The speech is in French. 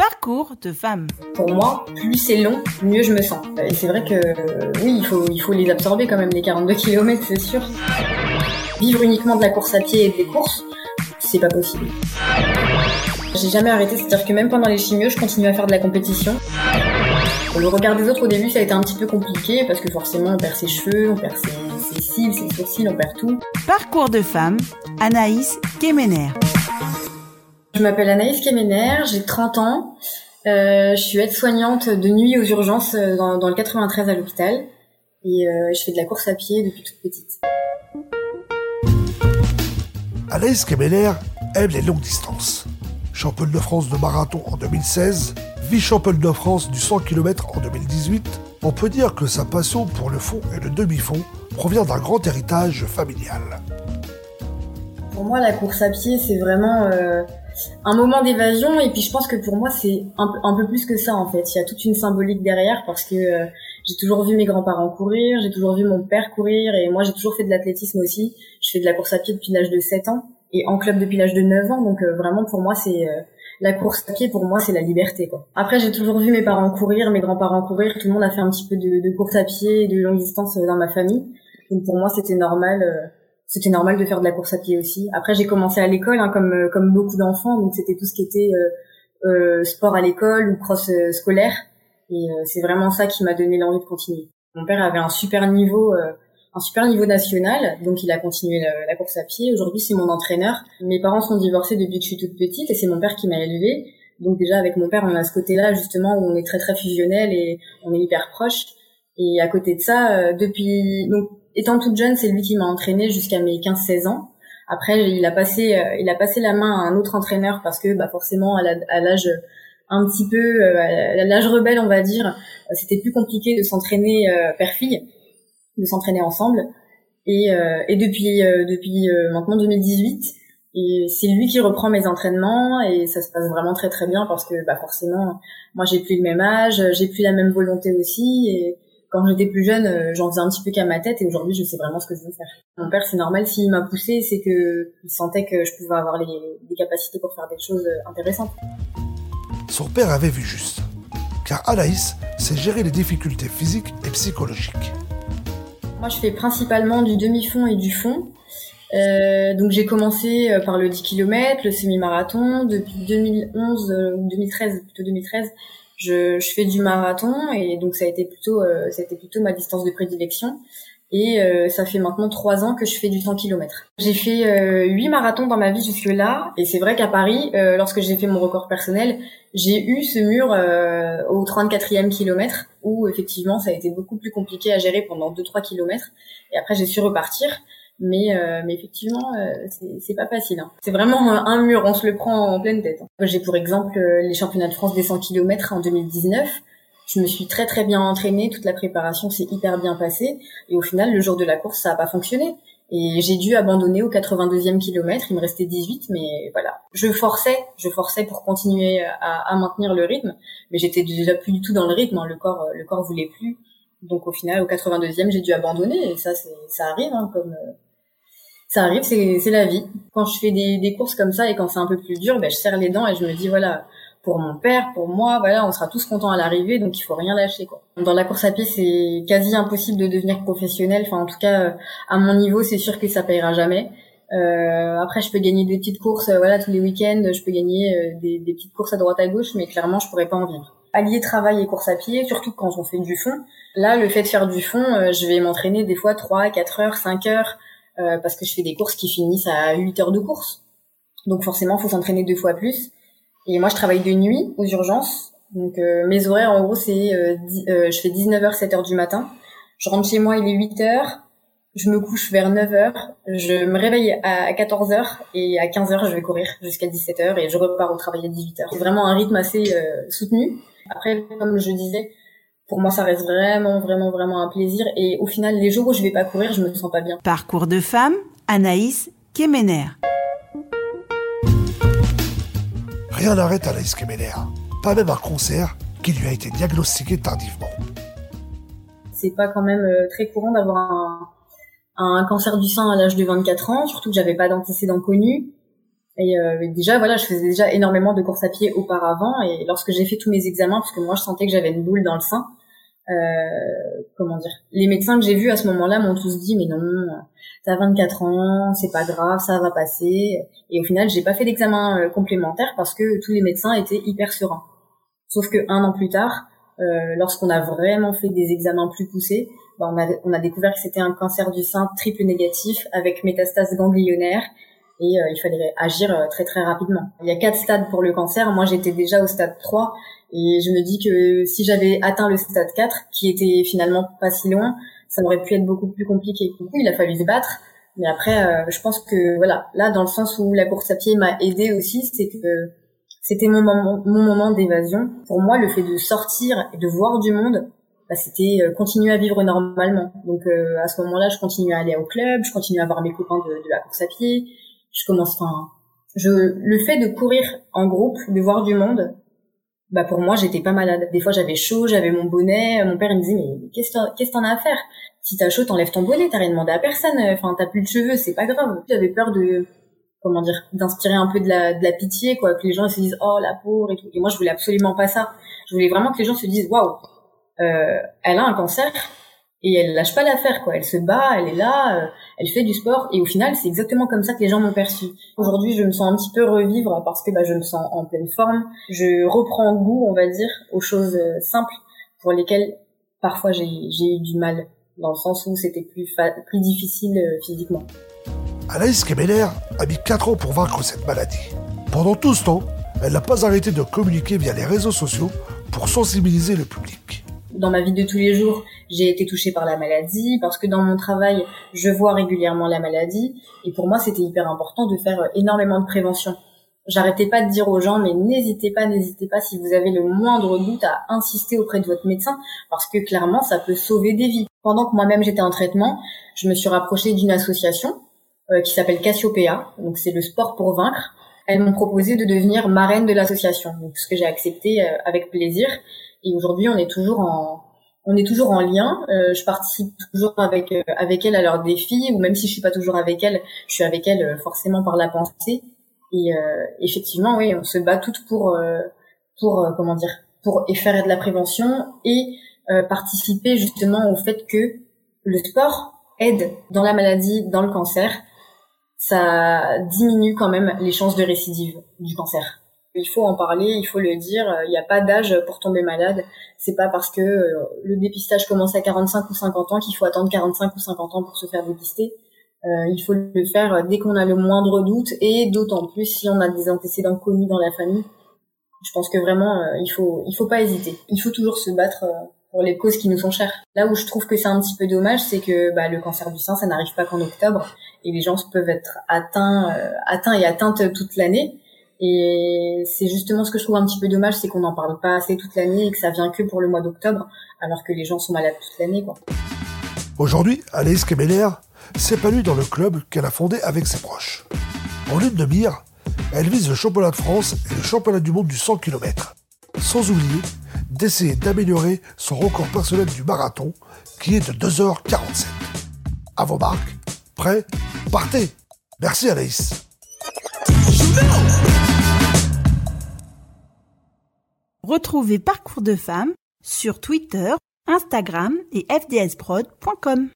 Parcours de femme. Pour moi, plus c'est long, mieux je me sens. Et c'est vrai que euh, oui, il faut, il faut les absorber quand même, les 42 km, c'est sûr. Vivre uniquement de la course à pied et des courses, c'est pas possible. J'ai jamais arrêté, c'est-à-dire que même pendant les chimios, je continue à faire de la compétition. Le regard des autres au début, ça a été un petit peu compliqué parce que forcément, on perd ses cheveux, on perd ses, ses cils, ses sourcils, on perd tout. Parcours de femme, Anaïs Kemener. Je m'appelle Anaïs Kemener, j'ai 30 ans. Euh, je suis aide-soignante de nuit aux urgences euh, dans, dans le 93 à l'hôpital. Et euh, je fais de la course à pied depuis toute petite. Anaïs Kemener aime les longues distances. Championne de France de marathon en 2016, vice-championne de France du 100 km en 2018, on peut dire que sa passion pour le fond et le demi-fond provient d'un grand héritage familial. Pour moi, la course à pied, c'est vraiment euh, un moment d'évasion. Et puis, je pense que pour moi, c'est un, peu- plus que ça, en fait. Il y a toute une symbolique derrière parce que euh, j'ai toujours vu mes grands-parents courir, j'ai toujours vu mon père courir. Et moi, j'ai toujours fait de l'athlétisme aussi. Je fais de la course à pied depuis l'âge de 7 ans et en club depuis l'âge de 9 ans. Donc, euh, vraiment, pour moi, c'est... euh, la course à pied, pour moi, c'est la liberté, quoi. Après, j'ai toujours vu mes parents courir, mes grands-parents courir. Tout le monde a fait un petit peu de, de course à pied et de longue distance euh, dans ma famille. Donc, pour moi, c'était normal... c'était normal de faire de la course à pied aussi. Après, j'ai commencé à l'école, hein, comme euh, comme beaucoup d'enfants, donc c'était tout ce qui était euh, euh, sport à l'école ou cross euh, scolaire. Et c'est vraiment ça qui m'a donné l'envie de continuer. Mon père avait un super niveau, un super niveau national, donc il a continué la, course à pied. Aujourd'hui, c'est mon entraîneur. Mes parents sont divorcés depuis que je suis toute petite, et c'est mon père qui m'a élevée. Donc déjà avec mon père, on a ce côté-là justement où on est très très fusionnel et on est hyper proches. Et à côté de ça, depuis donc étant toute jeune, c'est lui qui m'a entraînée jusqu'à mes 15-16 ans. Après, il a passé, euh, il a passé la main à un autre entraîneur parce que, bah, forcément, à l'âge un petit peu, euh, à l'âge rebelle, on va dire, c'était plus compliqué de s'entraîner euh, père-fille, de s'entraîner ensemble. Et, et depuis, depuis maintenant 2018, et c'est lui qui reprend mes entraînements et ça se passe vraiment très très bien parce que, bah, forcément, moi j'ai plus le même âge, j'ai plus la même volonté aussi et quand j'étais plus jeune, euh, j'en faisais un petit peu qu'à ma tête et aujourd'hui, je sais vraiment ce que je veux faire. Mon père, c'est normal, s'il m'a poussé, c'est que il sentait que je pouvais avoir les, les capacités pour faire des choses euh, intéressantes. Son père avait vu juste, car Anaïs sait gérer les difficultés physiques et psychologiques. Moi, je fais principalement du demi-fond et du fond. Euh, donc j'ai commencé par le 10 km, le semi-marathon. Depuis 2011 euh, ou 2013, plutôt 2013, je, je fais du marathon et donc ça a été plutôt, euh, ça a été plutôt ma distance de prédilection. Et euh, ça fait maintenant trois ans que je fais du 100 km. J'ai fait euh, huit marathons dans ma vie jusque-là. Et c'est vrai qu'à Paris, euh, lorsque j'ai fait mon record personnel, j'ai eu ce mur euh, au 34e kilomètre où effectivement ça a été beaucoup plus compliqué à gérer pendant 2-3 kilomètres. Et après j'ai su repartir. Mais, euh, mais effectivement, euh, c'est- pas facile. hein. C'est vraiment un, mur, on se le prend en pleine tête. hein. J'ai pour exemple euh, les championnats de France des 100 km en 2019. Je me suis très très bien entraînée, toute la préparation s'est hyper bien passée. Et au final, le jour de la course, ça a pas fonctionné. Et j'ai dû abandonner au 82e kilomètre. Il me restait 18, mais voilà. Je forçais, je forçais pour continuer à, à maintenir le rythme, mais j'étais déjà plus du tout dans le rythme. hein. Le corps, le corps voulait plus. Donc au final, au 82e, j'ai dû abandonner. Et ça, ça arrive, hein, comme euh, ça arrive, c'est, la vie. Quand je fais des, des courses comme ça et quand c'est un peu plus dur, ben, je serre les dents et je me dis voilà, pour mon père, pour moi, voilà, on sera tous contents à l'arrivée, donc il faut rien lâcher quoi. Dans la course à pied, c'est quasi impossible de devenir professionnel. Enfin, en tout cas, à mon niveau, c'est sûr que ça payera jamais. Euh, après, je peux gagner des petites courses, euh, voilà, tous les week-ends, je peux gagner euh, des, des petites courses à droite à gauche, mais clairement, je pourrais pas en vivre. Allier travail et course à pied, surtout quand on fait du fond. Là, le fait de faire du fond, euh, je vais m'entraîner des fois 3, 4 heures, 5 heures, euh, parce que je fais des courses qui finissent à 8 heures de course. Donc forcément, faut s'entraîner deux fois plus. Et moi, je travaille de nuit aux urgences. Donc euh, mes horaires, en gros, c'est euh, euh, je fais 19h, 7h du matin. Je rentre chez moi, il est 8h. Je me couche vers 9h. Je me réveille à 14h et à 15h, je vais courir jusqu'à 17h et je repars au travail à 18h. C'est vraiment un rythme assez euh, soutenu. Après, comme je disais, pour moi, ça reste vraiment, vraiment, vraiment un plaisir. Et au final, les jours où je vais pas courir, je me sens pas bien. Parcours de femme, Anaïs Kemener. Rien n'arrête Anaïs Kemener, pas même un concert qui lui a été diagnostiqué tardivement. c'est pas quand même euh, très courant d'avoir un, un cancer du sein à l'âge de 24 ans, surtout que j'avais pas d'antécédents connus. Et déjà, voilà, je faisais déjà énormément de courses à pied auparavant. Et lorsque j'ai fait tous mes examens, parce que moi, je sentais que j'avais une boule dans le sein, euh, comment dire Les médecins que j'ai vus à ce moment-là m'ont tous dit mais non, t'as 24 ans, c'est pas grave, ça va passer. Et au final, j'ai pas fait d'examen euh, complémentaire parce que tous les médecins étaient hyper sereins. Sauf que un an plus tard, euh, lorsqu'on a vraiment fait des examens plus poussés, bah, on, a, on a découvert que c'était un cancer du sein triple négatif avec métastase ganglionnaire et il fallait agir très très rapidement. Il y a quatre stades pour le cancer. Moi, j'étais déjà au stade 3 et je me dis que si j'avais atteint le stade 4, qui était finalement pas si loin, ça aurait pu être beaucoup plus compliqué. Il a fallu se battre. Mais après, euh, je pense que voilà, là, dans le sens où la course à pied m'a aidé aussi, c'est que c'était mon moment, mon moment d'évasion. Pour moi, le fait de sortir et de voir du monde, bah, c'était euh, continuer à vivre normalement. Donc euh, à ce moment-là, je continue à aller au club, je continue à voir mes copains de, de la course à pied. Je commence, enfin, je, le fait de courir en groupe, de voir du monde, bah pour moi j'étais pas malade. Des fois j'avais chaud, j'avais mon bonnet. Mon père il me disait mais qu'est-ce que t'en as à faire? Si t'as chaud, t'enlèves ton bonnet. T'as rien demandé à personne. Enfin t'as plus de cheveux, c'est pas grave. J'avais peur de comment dire d'inspirer un peu de la, de la pitié quoi, que les gens se disent oh la pauvre et tout. Et moi je voulais absolument pas ça. Je voulais vraiment que les gens se disent waouh, euh, elle a un cancer et elle lâche pas l'affaire quoi. Elle se bat, elle est là, euh, elle fait du sport et au final c'est exactement comme ça que les gens m'ont perçu. Aujourd'hui je me sens un petit peu revivre parce que bah, je me sens en pleine forme. Je reprends goût on va dire aux choses euh, simples pour lesquelles parfois j'ai eu du mal dans le sens où c'était plus difficile euh, physiquement. Anaïs Kemeler a mis 4 ans pour vaincre cette maladie. Pendant tout ce temps, elle n'a pas arrêté de communiquer via les réseaux sociaux pour sensibiliser le public dans ma vie de tous les jours, j'ai été touchée par la maladie, parce que dans mon travail, je vois régulièrement la maladie, et pour moi, c'était hyper important de faire énormément de prévention. J'arrêtais pas de dire aux gens, mais n'hésitez pas, n'hésitez pas, si vous avez le moindre doute, à insister auprès de votre médecin, parce que clairement, ça peut sauver des vies. Pendant que moi-même j'étais en traitement, je me suis rapprochée d'une association euh, qui s'appelle Cassiopeia, donc c'est le sport pour vaincre. Elles m'ont proposé de devenir marraine de l'association, ce que j'ai accepté euh, avec plaisir. Et aujourd'hui, on est toujours en on est toujours en lien. Euh, je participe toujours avec euh, avec elle à leurs défis, ou même si je suis pas toujours avec elle, je suis avec elle euh, forcément par la pensée. Et effectivement, oui, on se bat toutes pour pour comment dire pour faire de la prévention et participer justement au fait que le sport aide dans la maladie, dans le cancer. Ça diminue quand même les chances de récidive du cancer. Il faut en parler, il faut le dire. Il n'y a pas d'âge pour tomber malade. C'est pas parce que euh, le dépistage commence à 45 ou 50 ans qu'il faut attendre 45 ou 50 ans pour se faire dépister. Euh, il faut le faire dès qu'on a le moindre doute et d'autant plus si on a des antécédents connus dans la famille. Je pense que vraiment euh, il faut il faut pas hésiter. Il faut toujours se battre pour les causes qui nous sont chères. Là où je trouve que c'est un petit peu dommage, c'est que bah, le cancer du sein, ça n'arrive pas qu'en octobre et les gens peuvent être atteints, atteints et atteintes toute l'année. Et c'est justement ce que je trouve un petit peu dommage, c'est qu'on n'en parle pas assez toute l'année et que ça vient que pour le mois d'octobre, alors que les gens sont malades toute l'année. Aujourd'hui, Anaïs Kemeler s'épanouit dans le club qu'elle a fondé avec ses proches. En lune de mire, elle vise le championnat de France et le championnat du monde du 100 km. Sans oublier d'essayer d'améliorer son record personnel du marathon, qui est de 2h47. À vos marques, prêts, partez Merci Anaïs Retrouvez Parcours de femmes sur Twitter, Instagram et fdsprod.com.